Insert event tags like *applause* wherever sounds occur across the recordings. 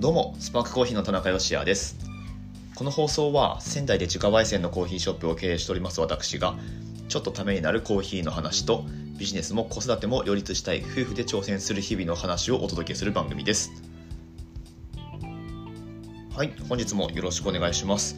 どうもスパークコーヒーの田中芳也です。この放送は仙台で自家焙煎のコーヒーショップを経営しております私がちょっとためになるコーヒーの話とビジネスも子育ても両立したい夫婦で挑戦する日々の話をお届けする番組です。はい本日もよろしくお願いします。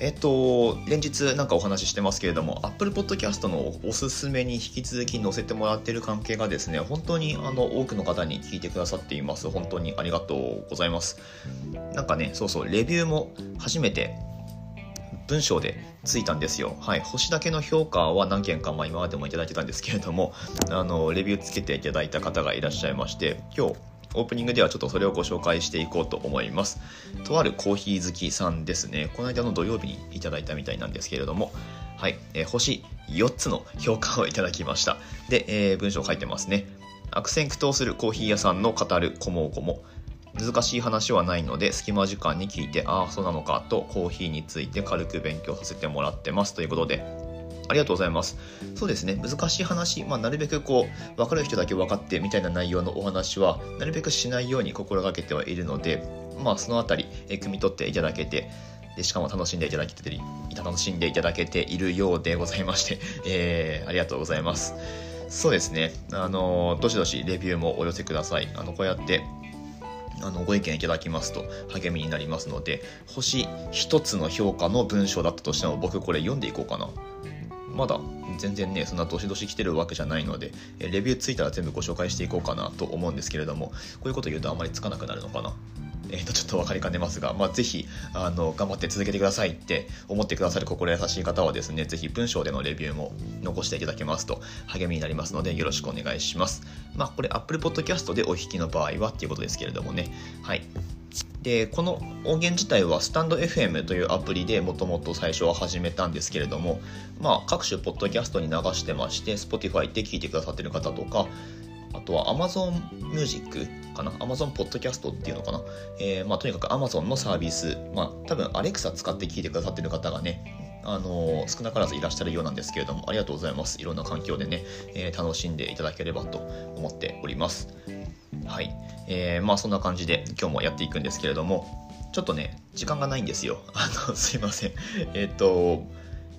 えっと、連日なんかお話ししてますけれども、Apple Podcast のおすすめに引き続き載せてもらってる関係がですね、本当にあの多くの方に聞いてくださっています。本当にありがとうございます。なんかね、そうそう、レビューも初めて文章でついたんですよ。はい。星だけの評価は何件か、まあ、今までもいただいてたんですけれども、あの、レビューつけていただいた方がいらっしゃいまして、今日、オープニングではちょっとそれをご紹介していこうと思います。とあるコーヒー好きさんですね。この間の土曜日にいただいたみたいなんですけれども、はい、えー、星4つの評価をいただきました。で、えー、文章書いてますね。悪戦苦闘するコーヒー屋さんの語るこもごも。難しい話はないので隙間時間に聞いてああそうなのかとコーヒーについて軽く勉強させてもらってますということでありがとうございます。そうですね、難しい話、まあ、なるべくこう、分かる人だけ分かってみたいな内容のお話は、なるべくしないように心がけてはいるので、まあ、そのあたり、え汲み取っていただけて、でしかも楽しんでいただけて楽しんでいただけているようでございまして、*laughs* えー、ありがとうございます。そうですね、あの、どしどしレビューもお寄せください。あの、こうやって、あのご意見いただきますと励みになりますので星1つの評価の文章だったとしても僕これ読んでいこうかなまだ全然ねそんなどしどし来てるわけじゃないのでレビューついたら全部ご紹介していこうかなと思うんですけれどもこういうこと言うとあまりつかなくなるのかな？*laughs* えー、とちょっと分かりかねますが、まあ、ぜひあの頑張って続けてくださいって思ってくださる心優しい方はですねぜひ文章でのレビューも残していただけますと励みになりますのでよろしくお願いします。まあこれ Apple Podcast でお弾きの場合はっていうことですけれどもね。はい。でこの音源自体はスタンド FM というアプリでもともと最初は始めたんですけれども、まあ、各種ポッドキャストに流してまして Spotify で聞いてくださってる方とかあとは Amazon Music かな？Amazon Podcast っていうのかな、えー、まあ、とにかく Amazon のサービス、まあ、多分 Alexa 使って聞いてくださってる方がねあの、少なからずいらっしゃるようなんですけれどもありがとうございます。いろんな環境でね、えー、楽しんでいただければと思っております。はい、えー、まあそんな感じで今日もやっていくんですけれどもちょっとね時間がないんですよ。あのすいません。えっ、と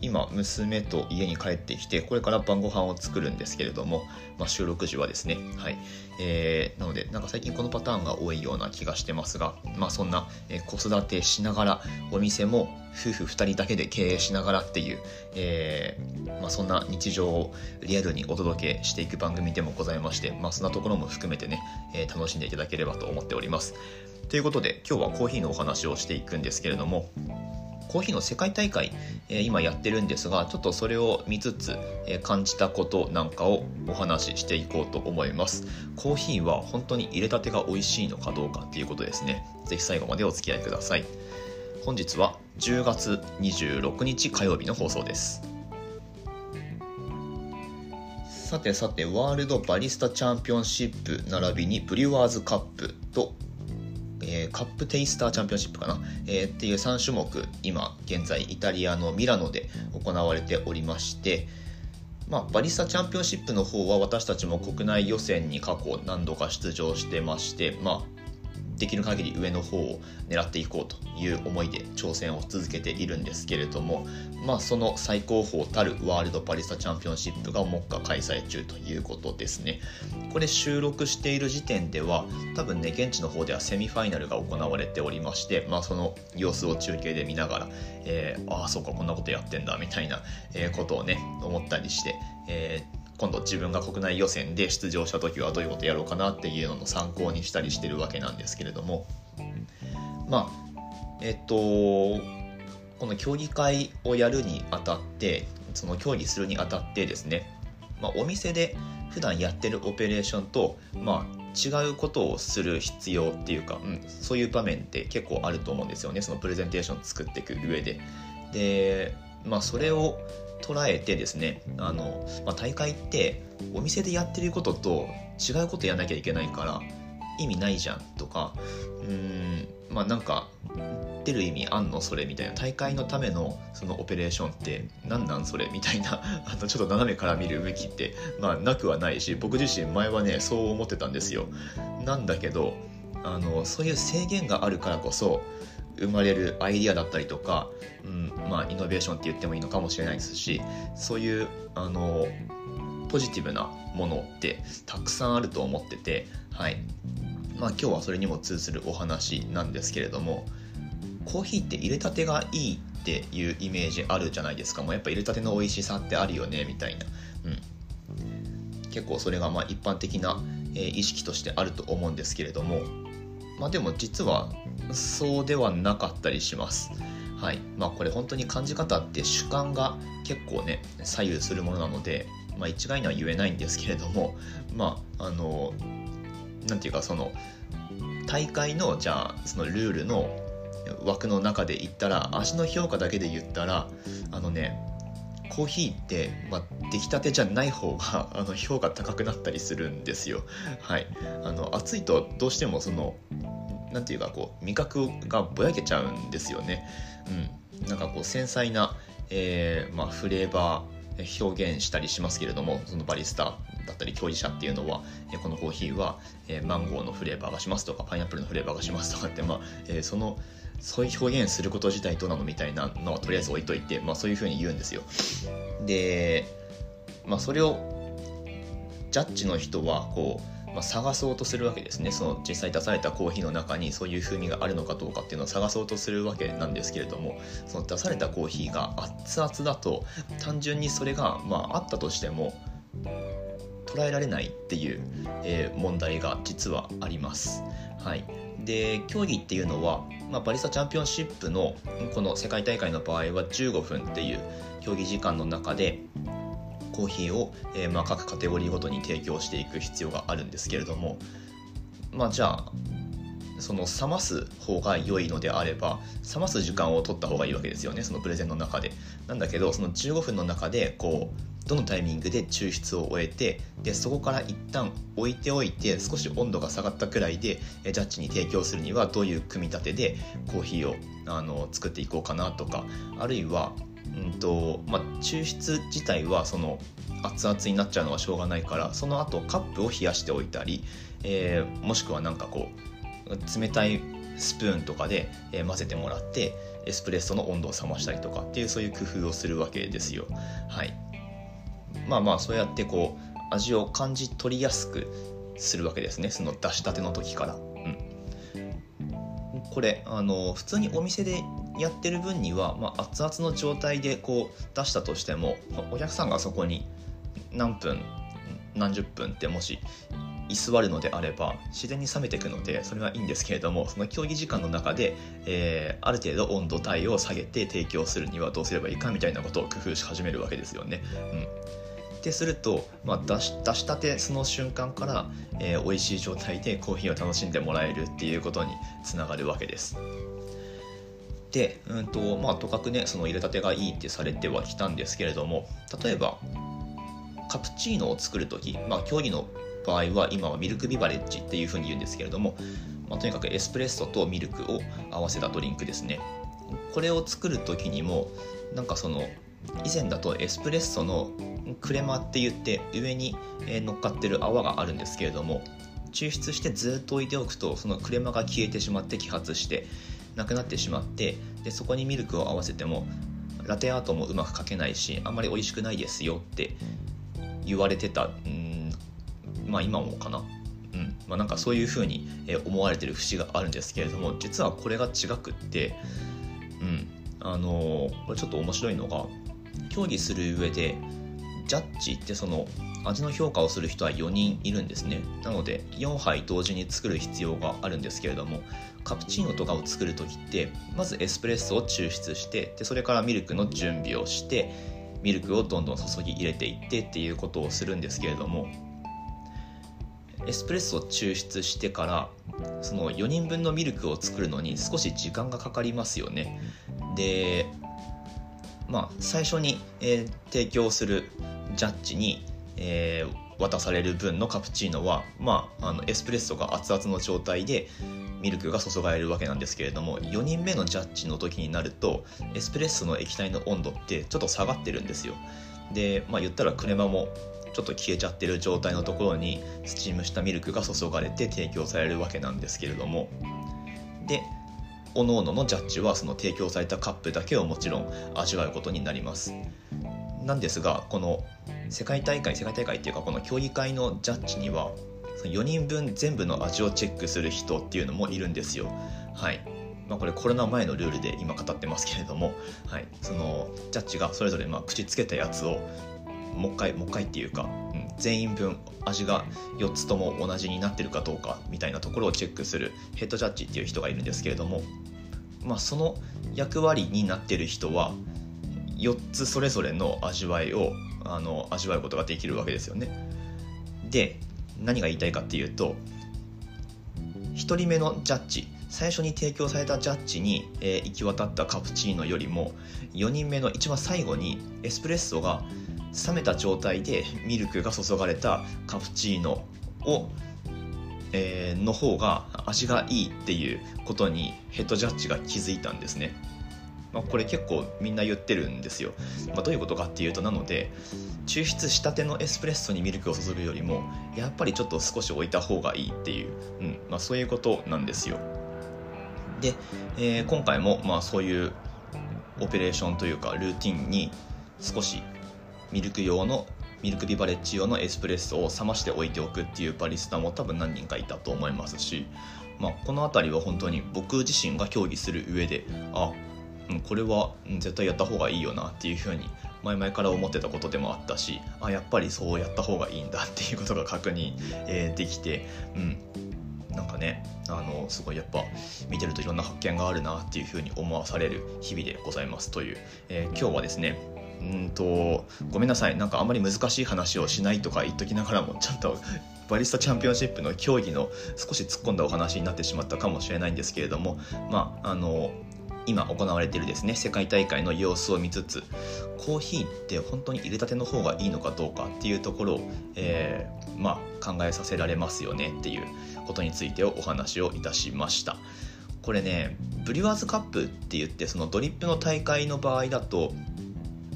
今娘と家に帰ってきてこれから晩ご飯を作るんですけれども、まあ、収録時はですねはい。えー、なのでなんか最近このパターンが多いような気がしてますがまあそんな、えー、子育てしながらお店も夫婦2人だけで経営しながらっていう、えーまあ、そんな日常をリアルにお届けしていく番組でもございまして、まあ、そんなところも含めてね、えー、楽しんでいただければと思っております。ということで今日はコーヒーのお話をしていくんですけれどもコーヒーの世界大会、えー、今やってるんですがちょっとそれを見つつ、えー、感じたことなんかをお話ししていこうと思います。コーヒーは本当に入れたてが美味しいのかどうかっていうことですね。是非最後までお付き合いください。本日は10月26日火曜日の放送です。さてさてワールドバリスタチャンピオンシップ並びにブリュワーズカップとえー、カップテイスターチャンピオンシップかな、えー、っていう3種目今現在イタリアのミラノで行われておりましてまあ、バリスタチャンピオンシップの方は私たちも国内予選に過去何度か出場してまして、まあ、できる限り上の方を狙っていこうという思いで挑戦を続けているんですけれども、まあ、その最高峰たるワールドパリスタチャンピオンシップが目下開催中ということですね。これ収録している時点では多分ね現地の方ではセミファイナルが行われておりまして、まあ、その様子を中継で見ながら、えー、ああそうかこんなことやってんだみたいなことをね思ったりして、えー今度自分が国内予選で出場した時はどういうことやろうかなっていうのの参考にしたりしてるわけなんですけれども。まあえっとこの競技会をやるにあたってその競技するにあたってですね、まあ、お店で普段やってるオペレーションと、まあ、違うことをする必要っていうか、うん、そういう場面って結構あると思うんですよね。そのプレゼンテーション作っていく上で。でまあそれを捉えてですねあの、まあ、大会ってお店でやってることと違うことやんなきゃいけないから意味ないじゃんとかうんまあなんか出る意味あんの？それみたいな。大会のためのそのオペレーションって何なんそれ？みたいな *laughs* あのちょっと斜めから見る向きってまあなくはないし僕自身前はねそう思ってたんですよ。なんだけどあのそういう制限があるからこそ生まれるアイディアだったりとか、うんまあ、イノベーションって言ってもいいのかもしれないですしそういうあのポジティブなものってたくさんあると思ってて、はい。まあ、今日はそれにも通ずるお話なんですけれどもコーヒーって入れたてがいいっていうイメージあるじゃないですか。もうやっぱ入れたての美味しさってあるよねみたいな、うん、結構それがまあ一般的な、え、意識としてあると思うんですけれどもまあでも実はそうではなかったりします。はいまあ、これ本当に感じ方って主観が結構ね左右するものなので、まあ、一概には言えないんですけれどもまああの何て言うかその大会のじゃあそのルールの枠の中で言ったら味の評価だけで言ったらあのねコーヒーって、まあ、出来たてじゃない方が *laughs* あの評価高くなったりするんですよ。はい、あの暑いとどうしてもその何て言うかこう味覚がぼやけちゃうんですよね。うん、なんかこう繊細な、えー、まあ、フレーバー表現したりしますけれどもそのバリスタだったり競技者っていうのは、えこのコーヒーは、えマンゴーのフレーバーがしますとかパイナップルのフレーバーがしますとかって、まあえそのそういう表現すること自体どうなのみたいなのはとりあえず置いといて、まあ、そういうふうに言うんですよ。で、まあ、それをジャッジの人はこう、まあ、探そうとするわけですねその実際出されたコーヒーの中にそういう風味があるのかどうかっていうのを探そうとするわけなんですけれどもその出されたコーヒーが熱々だと単純にそれが、まあ、あったとしても捉えられないっていう、えー、問題が実はあります。はい、で競技っていうのは、まあ、バリスタチャンピオンシップのこの世界大会の場合は15分っていう競技時間の中でコーヒーを、えー、まあ、各カテゴリーごとに提供していく必要があるんですけれどもまあじゃあその冷ます方が良いのであれば冷ます時間を取った方がいいわけですよねそのプレゼンの中で。なんだけどその15分の中でこうどのタイミングで抽出を終えてでそこから一旦置いておいて少し温度が下がったくらいでジャッジに提供するにはどういう組み立てでコーヒーをあの作っていこうかなとかあるいはうんとまあ、抽出自体はその熱々になっちゃうのはしょうがないからその後カップを冷やしておいたり、えー、もしくはなんかこう冷たいスプーンとかで、え混ぜてもらってエスプレッソの温度を冷ましたりとかっていうそういう工夫をするわけですよ。はい、まあまあそうやってこう味を感じ取りやすくするわけですねその出したての時から。うん、これあの普通にお店でやってる分には、まあ、熱々の状態でこう出したとしてもお客さんがそこに何分何十分ってもし居座るのであれば自然に冷めていくのでそれはいいんですけれどもその競技時間の中で、えー、ある程度温度帯を下げて提供するにはどうすればいいかみたいなことを工夫し始めるわけですよね。うんってすると、まあ、出し出したてその瞬間から、えー、美味しい状態でコーヒーを楽しんでもらえるっていうことにつながるわけです。で、うんとまあ、とかくねその入れたてがいいってされてはきたんですけれども例えばカプチーノを作る時、まあ、競技の場合は今はミルクビバレッジっていうふうに言うんですけれども、まあ、とにかくエスプレッソとミルクを合わせたドリンクですねこれを作る時にもなんかその以前だとエスプレッソのクレマって言って上に乗っかってる泡があるんですけれども抽出してずっと置いておくとそのクレマが消えてしまって揮発してなくなってしまってでそこにミルクを合わせてもラテアートもうまく描けないしあんまり美味しくないですよって言われてたうんまあ今もかな。うんまあ、なんかそういうふうに思われてる節があるんですけれども実はこれが違くって、うんあのー、これちょっと面白いのが競技する上でジャッジってその味の評価をする人は4人いるんですね。なので4杯同時に作る必要があるんですけれどもカプチーノとかを作る時ってまずエスプレッソを抽出してでそれからミルクの準備をしてミルクをどんどん注ぎ入れていってっていうことをするんですけれどもエスプレッソを抽出してからその4人分のミルクを作るのに少し時間がかかりますよね。でまあ最初に、えー、提供するジャッジに、えー、渡される分のカプチーノは、まあ、あのエスプレッソが熱々の状態でミルクが注がれるわけなんですけれども4人目のジャッジの時になるとエスプレッソの液体の温度ってちょっと下がってるんですよ。でまあ言ったらクレマもちょっと消えちゃってる状態のところにスチームしたミルクが注がれて提供されるわけなんですけれども。で各々のジャッジはその提供されたカップだけをもちろん味わうことになりますなんですがこの世界大会世界大会っていうかこの競技会のジャッジには4人分全部の味をチェックする人っていうのもいるんですよはいまあ、これコロナ前のルールで今語ってますけれども、はい、そのジャッジがそれぞれまあ口つけたやつをもう一回もう一回っていうか、全員分味が4つとも同じになってるかどうかみたいなところをチェックするヘッドジャッジっていう人がいるんですけれども、まあ、その役割になってる人は4つそれぞれの味わいをあの味わうことができるわけですよね。で何が言いたいかっていうと1人目のジャッジ最初に提供されたジャッジに、えー、行き渡ったカプチーノよりも4人目の一番最後にエスプレッソが冷めた状態でミルクが注がれたカプチーノを、えー、の方が味がいいっていうことにヘッドジャッジが気づいたんですね。まあ、これ結構みんな言ってるんですよ。まあ、どういうことかっていうとなので抽出したてのエスプレッソにミルクを注ぐよりもやっぱりちょっと少し置いた方がいいっていう、うんまあ、そういうことなんですよ。で、えー、今回もまあそういうオペレーションというかルーティンに少しミルク用のミルクビバレッジ用のエスプレッソを冷ましておいておくっていうバリスタも多分何人かいたと思いますし、まあ、この辺りは本当に僕自身が競技する上であ、うん、これは絶対やった方がいいよなっていうふうに前々から思ってたことでもあったしあやっぱりそうやった方がいいんだっていうことが確認、え、できて、うん、なんかねあのすごいやっぱ見てるといろんな発見があるなっていうふうに思わされる日々でございますという、えー、今日はですねうんとごめんなさい。なんかあんまり難しい話をしないとか言っときながらもちゃんとバリスタチャンピオンシップの競技の少し突っ込んだお話になってしまったかもしれないんですけれどもまああの今行われているですね世界大会の様子を見つつコーヒーって本当に入れたての方がいいのかどうかっていうところを、えー、まあ、考えさせられますよねっていうことについてお話をいたしました。これねブリュワーズカップって言ってそのドリップの大会の場合だと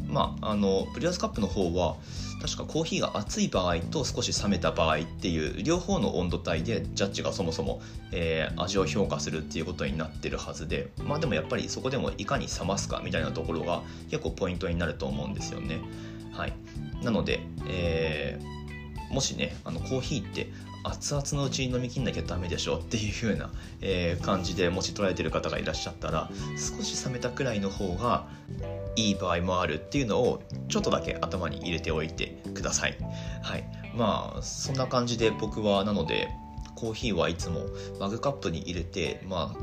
まああのブリュワーズカップの方は確かコーヒーが熱い場合と少し冷めた場合っていう両方の温度帯でジャッジがそもそも、えー、味を評価するっていうことになってるはずでまあでもやっぱりそこでもいかに冷ますかみたいなところが結構ポイントになると思うんですよね。はい、なので、えー、もしねあのコーヒーって熱々のうちに飲みきんなきゃダメでしょっていう風な、えー、感じでもし捉えてる方がいらっしゃったら少し冷めたくらいの方がいい場合もあるっていうのをちょっとだけ頭に入れておいてください。はい、まあそんな感じで僕はなのでコーヒーはいつもマグカップに入れてま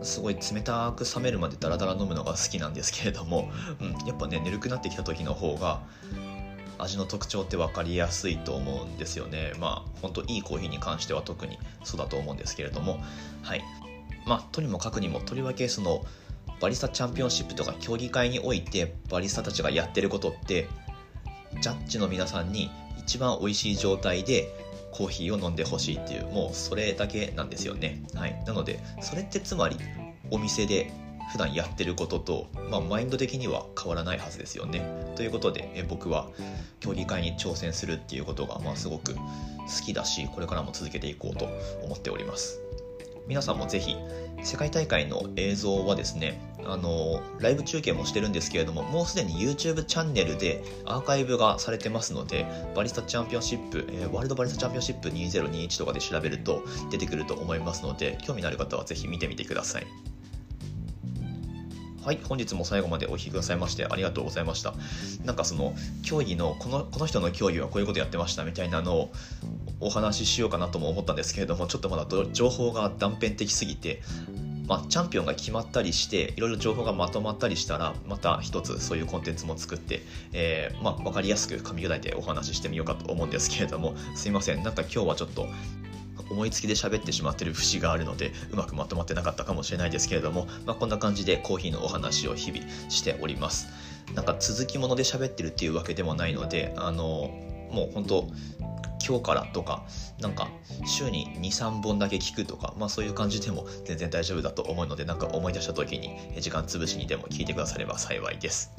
あすごい冷たく冷めるまでダラダラ飲むのが好きなんですけれども、うん、やっぱねぬるくなってきた時の方が味の特徴って分かりやすいと思うんですよね。まあ本当いいコーヒーに関しては特にそうだと思うんですけれども。はい。まあとにもかくにもとりわけそのバリスタチャンピオンシップとか競技会においてバリスタたちがやってることってジャッジの皆さんに一番美味しい状態でコーヒーを飲んでほしいっていうもうそれだけなんですよねはいなのでそれってつまりお店で普段やってることと、まあ、マインド的には変わらないはずですよね。ということでえ僕は競技会に挑戦するっていうことが、まあ、すごく好きだしこれからも続けていこうと思っております。皆さんもぜひ世界大会の映像はですねあのライブ中継もしてるんですけれどももうすでに YouTube チャンネルでアーカイブがされてますのでバリスタチャンピオンシップ、えー、ワールドバリスタチャンピオンシップ2021とかで調べると出てくると思いますので興味のある方はぜひ見てみてください。はい、本日も最後までお聴きくださいましてありがとうございました。なんかその競技のこのこの人の競技はこういうことやってましたみたいなのをお話ししようかなとも思ったんですけれどもちょっとまだ情報が断片的すぎてまあ、チャンピオンが決まったりしていろいろ情報がまとまったりしたらまた一つそういうコンテンツも作って、えー、まあ、分かりやすく噛み砕いてお話ししてみようかと思うんですけれどもすいません。なんか今日はちょっと思いつきで喋ってしまってる節があるのでうまくまとまってなかったかもしれないですけれども、まあ、こんな感じでコーヒーのお話を日々しております。なんか続きもので喋ってるっていうわけでもないのであのもう本当今日からとかなんか週に23本だけ聞くとか、まあ、そういう感じでも全然大丈夫だと思うのでなんか思い出した時に時間潰しにでも聞いてくだされば幸いです。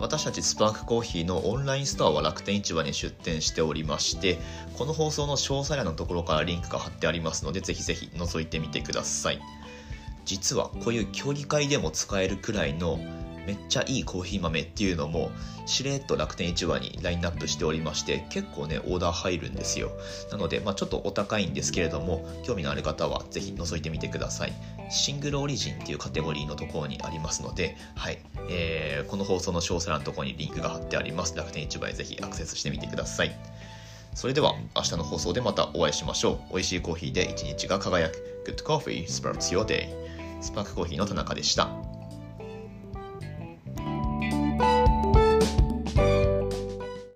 私たちスパークコーヒーのオンラインストアは楽天市場に出店しておりましてこの放送の詳細欄のところからリンクが貼ってありますのでぜひぜひ覗いてみてください実はこういう競技会でも使えるくらいのめっちゃいいコーヒー豆っていうのもしれっと楽天市場にラインナップしておりまして結構ねオーダー入るんですよ。なので、まあ、ちょっとお高いんですけれども興味のある方はぜひ覗いてみてください。シングルオリジンっていうカテゴリーのところにありますので、はい。えー、この放送の詳細欄のところにリンクが貼ってあります。楽天市場へぜひアクセスしてみてください。それでは明日の放送でまたお会いしましょう。美味しいコーヒーで一日が輝く。Good Coffee Sparks Your Day スパークコーヒーの田中でした。